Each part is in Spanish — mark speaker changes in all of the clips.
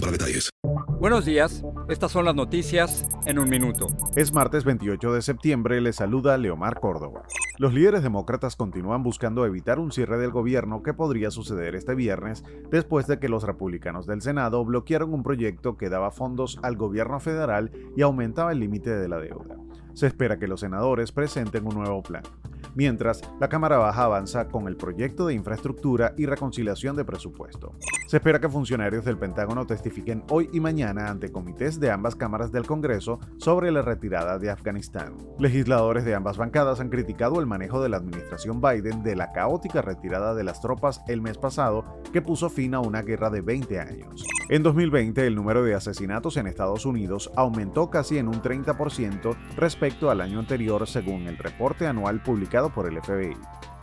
Speaker 1: para detalles.
Speaker 2: Buenos días, estas son las noticias en un minuto.
Speaker 3: Es martes 28 de septiembre, le saluda Leomar Córdoba. Los líderes demócratas continúan buscando evitar un cierre del gobierno que podría suceder este viernes después de que los republicanos del Senado bloquearon un proyecto que daba fondos al gobierno federal y aumentaba el límite de la deuda. Se espera que los senadores presenten un nuevo plan mientras la Cámara Baja avanza con el proyecto de infraestructura y reconciliación de presupuesto. Se espera que funcionarios del Pentágono testifiquen hoy y mañana ante comités de ambas cámaras del Congreso sobre la retirada de Afganistán. Legisladores de ambas bancadas han criticado el manejo de la administración Biden de la caótica retirada de las tropas el mes pasado que puso fin a una guerra de 20 años. En 2020, el número de asesinatos en Estados Unidos aumentó casi en un 30% respecto al año anterior según el reporte anual publicado por el FBI.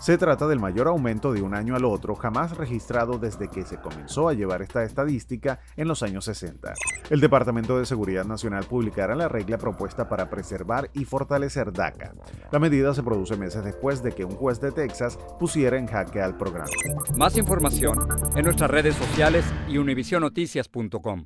Speaker 3: Se trata del mayor aumento de un año al otro jamás registrado desde que se comenzó a llevar esta estadística en los años 60. El Departamento de Seguridad Nacional publicará la regla propuesta para preservar y fortalecer DACA. La medida se produce meses después de que un juez de Texas pusiera en jaque al programa.
Speaker 2: Más información en nuestras redes sociales y univisionoticias.com.